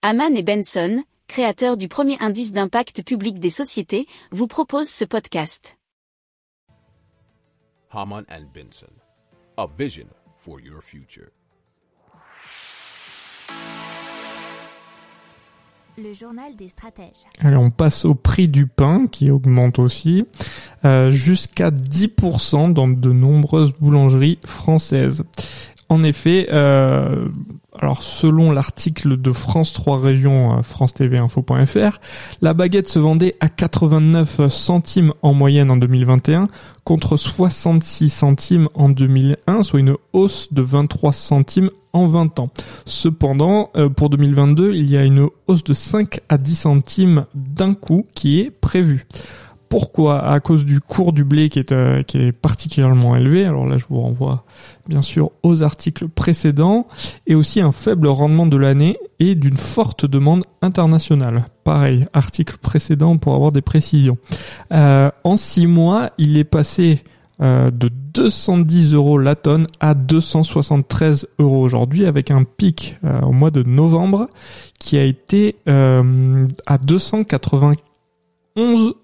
Haman et Benson, créateurs du premier indice d'impact public des sociétés, vous proposent ce podcast. Haman and Benson, a vision for your future. Le journal des stratèges. Allez, on passe au prix du pain qui augmente aussi, euh, jusqu'à 10% dans de nombreuses boulangeries françaises. En effet, euh, alors selon l'article de France 3 Régions, euh, France TV Info.fr, la baguette se vendait à 89 centimes en moyenne en 2021 contre 66 centimes en 2001, soit une hausse de 23 centimes en 20 ans. Cependant, euh, pour 2022, il y a une hausse de 5 à 10 centimes d'un coup qui est prévue. Pourquoi À cause du cours du blé qui est, euh, qui est particulièrement élevé. Alors là, je vous renvoie bien sûr aux articles précédents et aussi un faible rendement de l'année et d'une forte demande internationale. Pareil, article précédent pour avoir des précisions. Euh, en six mois, il est passé euh, de 210 euros la tonne à 273 euros aujourd'hui avec un pic euh, au mois de novembre qui a été euh, à 291 euros.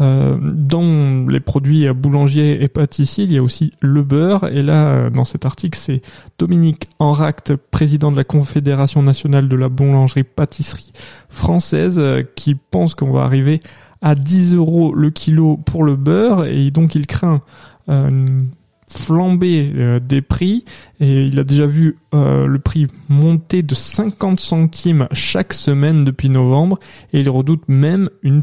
Euh, dans les produits boulangers et pâtissiers, il y a aussi le beurre. Et là, euh, dans cet article, c'est Dominique Enract, président de la Confédération nationale de la boulangerie-pâtisserie française, euh, qui pense qu'on va arriver à 10 euros le kilo pour le beurre. Et donc, il craint une flambée des prix. Et il a déjà vu le prix monter de 50 centimes chaque semaine depuis novembre. Et il redoute même une